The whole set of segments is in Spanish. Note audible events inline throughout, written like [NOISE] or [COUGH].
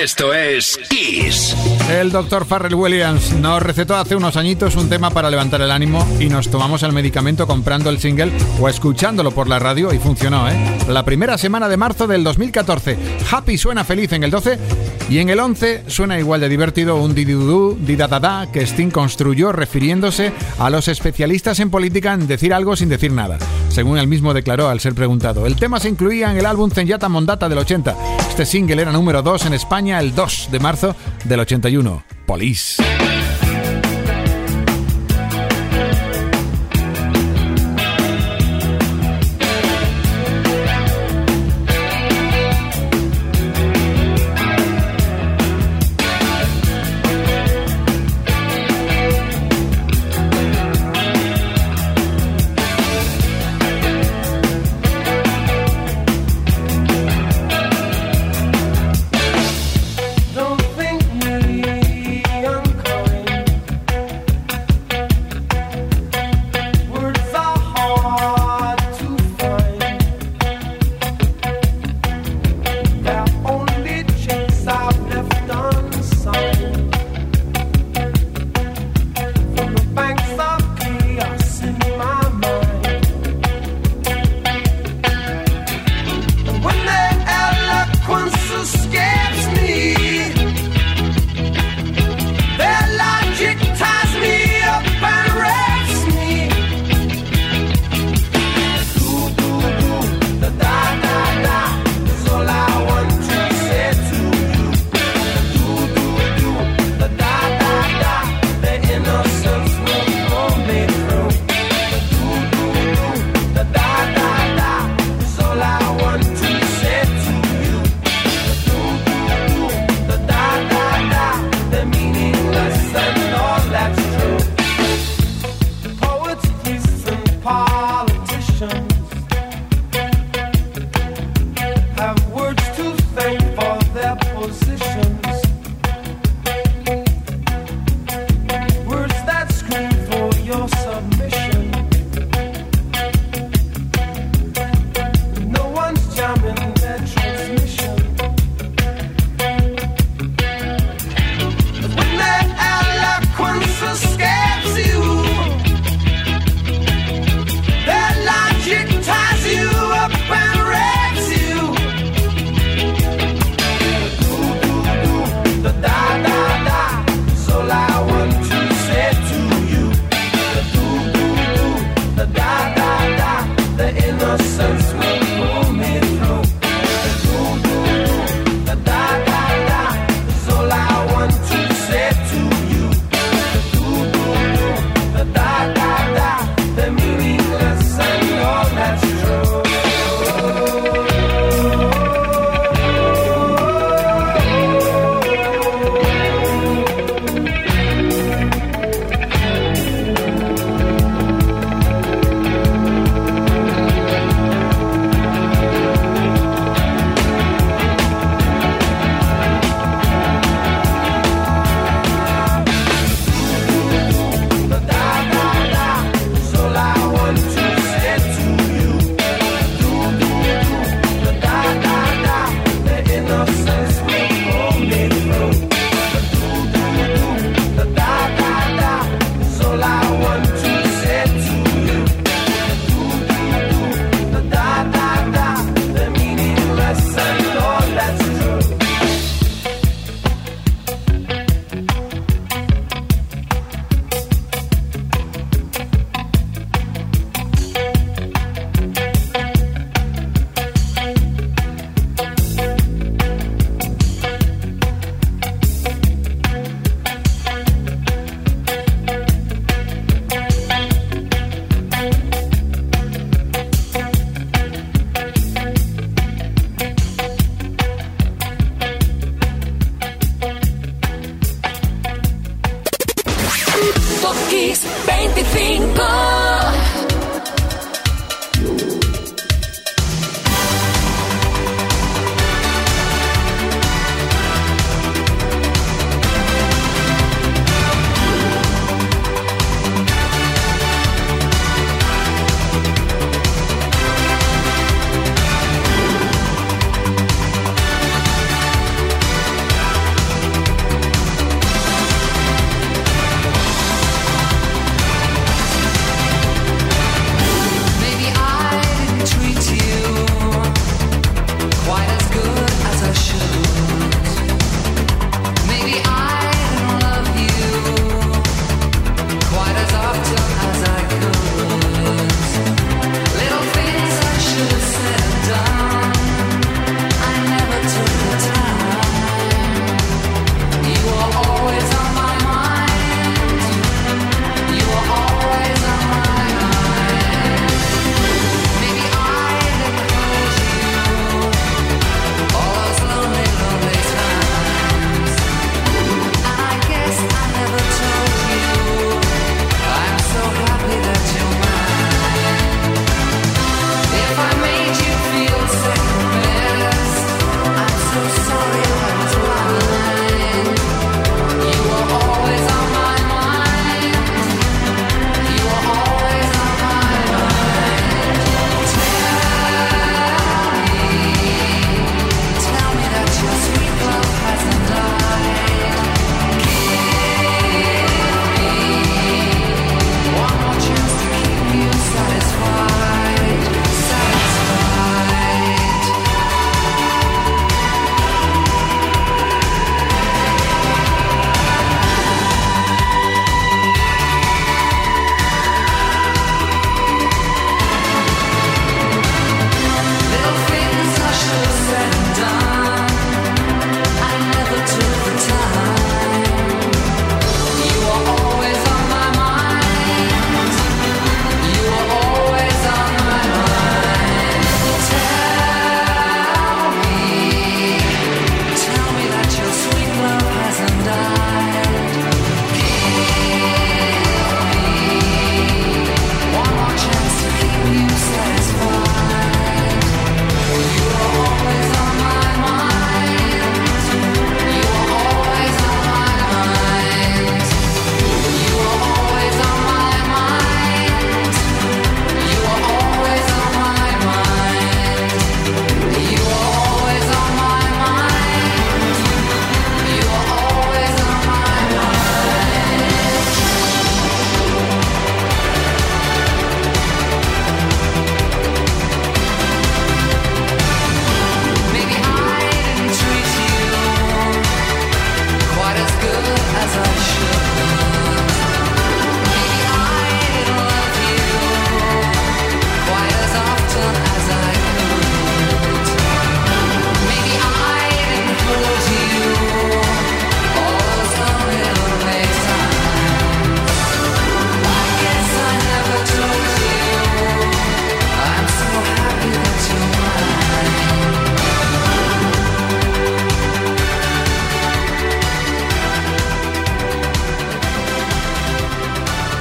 Esto es Kiss. El doctor Farrell Williams nos recetó hace unos añitos un tema para levantar el ánimo y nos tomamos el medicamento comprando el single o escuchándolo por la radio y funcionó, ¿eh? La primera semana de marzo del 2014. Happy suena feliz en el 12 y en el 11 suena igual de divertido un didudú, didadada que Sting construyó refiriéndose a los especialistas en política en decir algo sin decir nada, según él mismo declaró al ser preguntado. El tema se incluía en el álbum Zenyata Mondata del 80. Este single era número 2 en España el 2 de marzo del 81. Police. Kiss 25.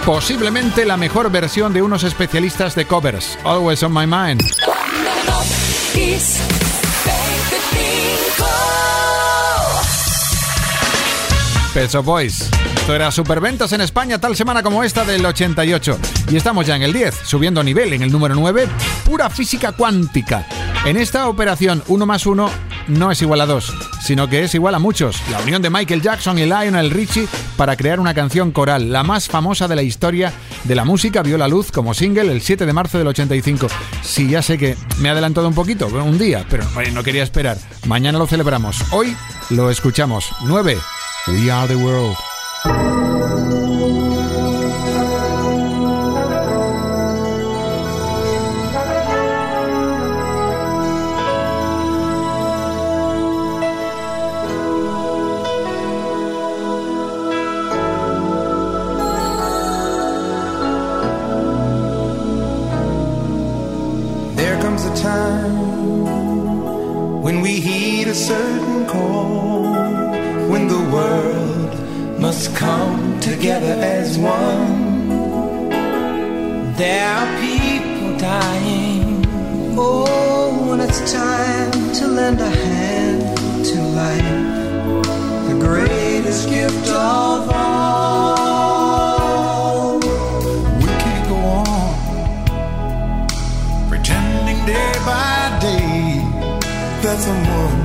Posiblemente la mejor versión de unos especialistas de covers, Always on My Mind. Peso Boys. Esto era superventas en España tal semana como esta del 88. Y estamos ya en el 10, subiendo nivel en el número 9, pura física cuántica. En esta operación 1 más 1 no es igual a 2, sino que es igual a muchos. La unión de Michael Jackson y Lionel Richie para crear una canción coral, la más famosa de la historia de la música, vio la luz como single el 7 de marzo del 85. Sí, ya sé que me he adelantado un poquito, un día, pero no quería esperar. Mañana lo celebramos. Hoy lo escuchamos. 9. We are the world. together as one. There are people dying. Oh, and it's time to lend a hand to life. The greatest gift of all. We could go on pretending day by day that someone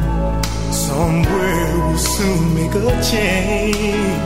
somewhere will soon make a change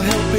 help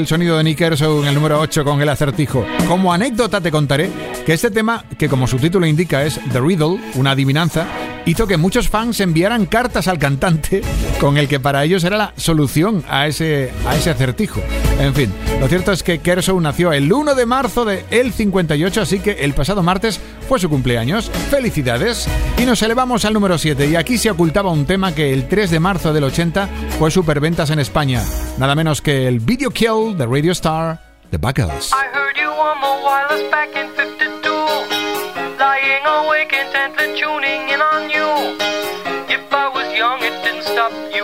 el sonido de Nick Erso en el número 8 con el acertijo. Como anécdota te contaré que este tema, que como su título indica es The Riddle, una adivinanza, hizo que muchos fans enviaran cartas al cantante con el que para ellos era la solución a ese, a ese acertijo. En fin, lo cierto es que Kershaw nació el 1 de marzo de el 58, así que el pasado martes fue su cumpleaños. ¡Felicidades! Y nos elevamos al número 7 y aquí se ocultaba un tema que el 3 de marzo del 80 fue superventas en España. Nada menos que el Video Kill de Radio Star, The Buggles. awake intently tuning in on you. If I was young, it didn't stop you.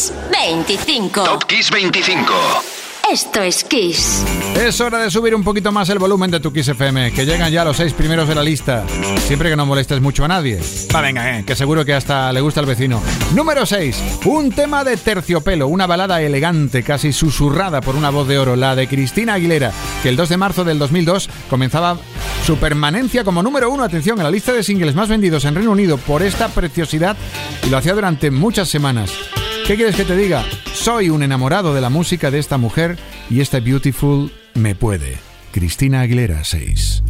Kiss 25. Top Kiss 25. Esto es Kiss. Es hora de subir un poquito más el volumen de tu Kiss FM, que llegan ya los seis primeros de la lista. Siempre que no molestes mucho a nadie. Va, venga, eh, que seguro que hasta le gusta al vecino. Número 6. Un tema de terciopelo, una balada elegante, casi susurrada por una voz de oro, la de Cristina Aguilera, que el 2 de marzo del 2002 comenzaba su permanencia como número uno, atención, en la lista de singles más vendidos en Reino Unido por esta preciosidad y lo hacía durante muchas semanas. ¿Qué quieres que te diga? Soy un enamorado de la música de esta mujer y esta Beautiful me puede. Cristina Aguilera 6.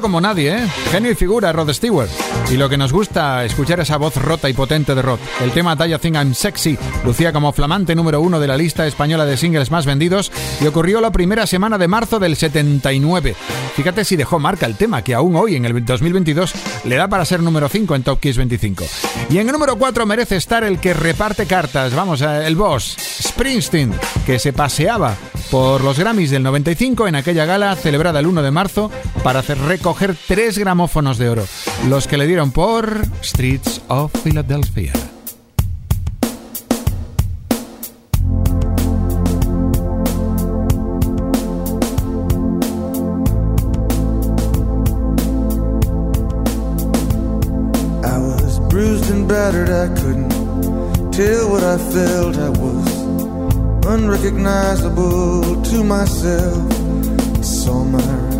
Como nadie, ¿eh? Genio y figura, Rod Stewart. Y lo que nos gusta, escuchar esa voz rota y potente de Rod. El tema Talla Think I'm Sexy lucía como flamante número uno de la lista española de singles más vendidos y ocurrió la primera semana de marzo del 79. Fíjate si dejó marca el tema, que aún hoy, en el 2022, le da para ser número 5 en Top Kiss 25. Y en el número 4 merece estar el que reparte cartas, vamos, eh, el boss, Springsteen, que se paseaba por los Grammys del 95 en aquella gala celebrada el 1 de marzo para hacer recoger tres gramófonos de oro, los que le dieron por Streets of Philadelphia. I was bruised and battered, I couldn't tell what I felt. I was unrecognizable to myself. Saw my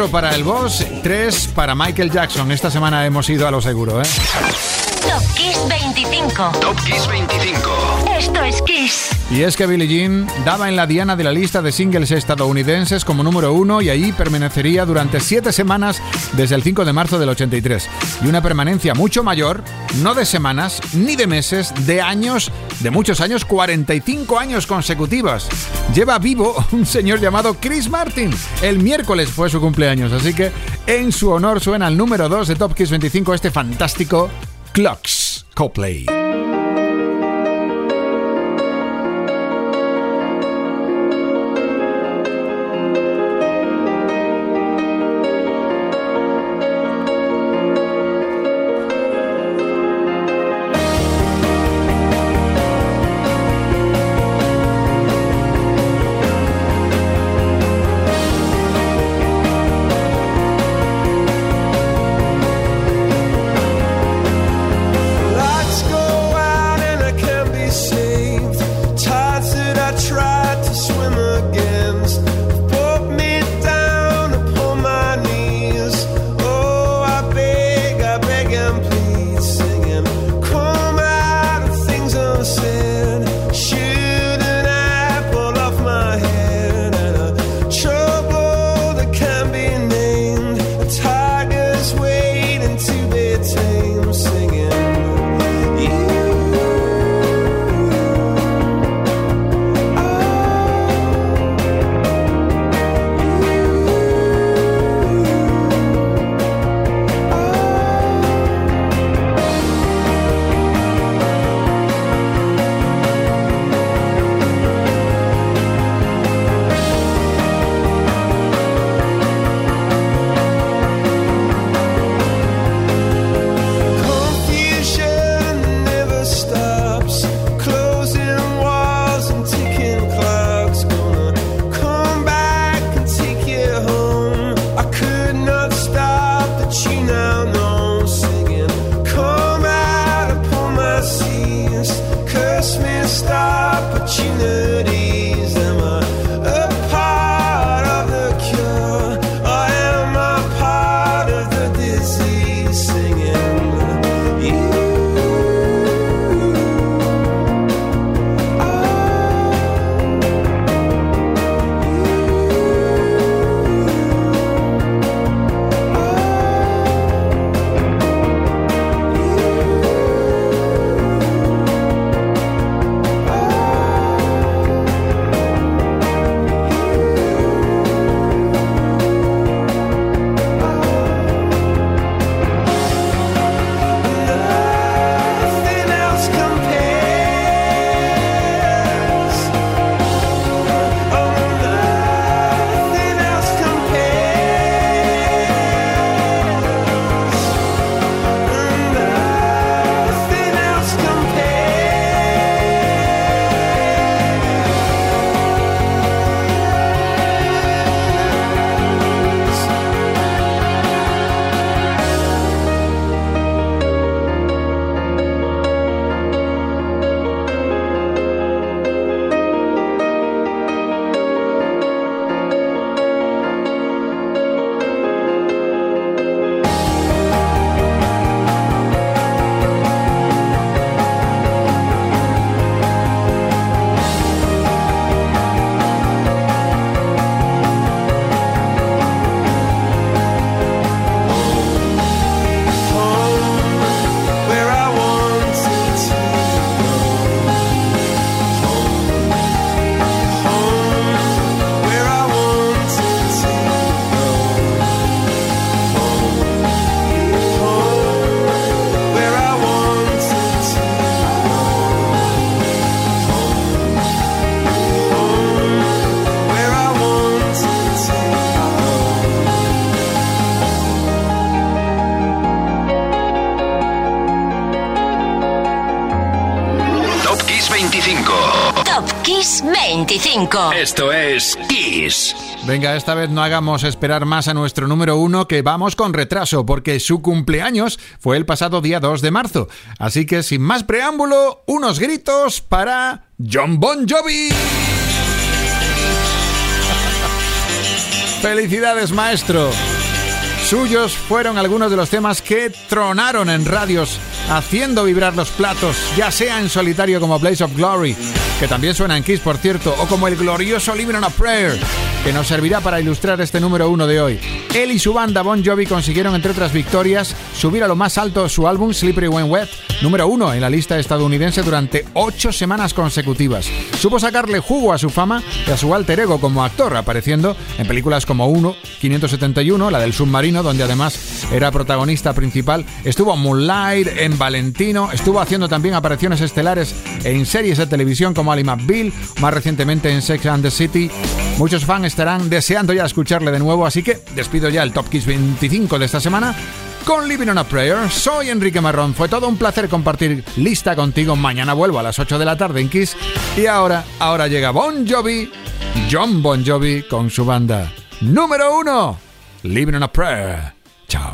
4 para el boss, 3 para Michael Jackson. Esta semana hemos ido a lo seguro, ¿eh? Top Kiss 25. Top Kiss 25. Esto es Kiss. Y es que Billie Jean daba en la diana de la lista de singles estadounidenses como número uno y allí permanecería durante siete semanas desde el 5 de marzo del 83. Y una permanencia mucho mayor no de semanas, ni de meses, de años, de muchos años, 45 años consecutivos. Lleva vivo [LAUGHS] un señor llamado Chris Martin. El miércoles fue su cumpleaños, así que en su honor suena el número 2 de Top 25 este fantástico Clocks Coplay. 25. Esto es Kiss. Venga, esta vez no hagamos esperar más a nuestro número uno, que vamos con retraso, porque su cumpleaños fue el pasado día 2 de marzo. Así que sin más preámbulo, unos gritos para John Bon Jovi. [LAUGHS] Felicidades, maestro. Suyos fueron algunos de los temas que tronaron en radios, haciendo vibrar los platos, ya sea en solitario como Blaze of Glory, que también suena en Kiss, por cierto, o como el glorioso Living on a Prayer, que nos servirá para ilustrar este número uno de hoy. Él y su banda Bon Jovi consiguieron, entre otras victorias, subir a lo más alto su álbum Slippery When Wet, número uno en la lista estadounidense durante ocho semanas consecutivas. Supo sacarle jugo a su fama y a su alter ego como actor, apareciendo en películas como 1, 571, la del submarino, donde además era protagonista principal. Estuvo en Moonlight, en Valentino, estuvo haciendo también apariciones estelares en series de televisión como Ali McBeal, más recientemente en Sex and the City. Muchos fans estarán deseando ya escucharle de nuevo, así que despido ya el Top Kiss 25 de esta semana con Living on a Prayer. Soy Enrique Marrón. Fue todo un placer compartir lista contigo. Mañana vuelvo a las 8 de la tarde en Kiss. Y ahora, ahora llega Bon Jovi, John Bon Jovi con su banda número uno, Living on a Prayer. Chao.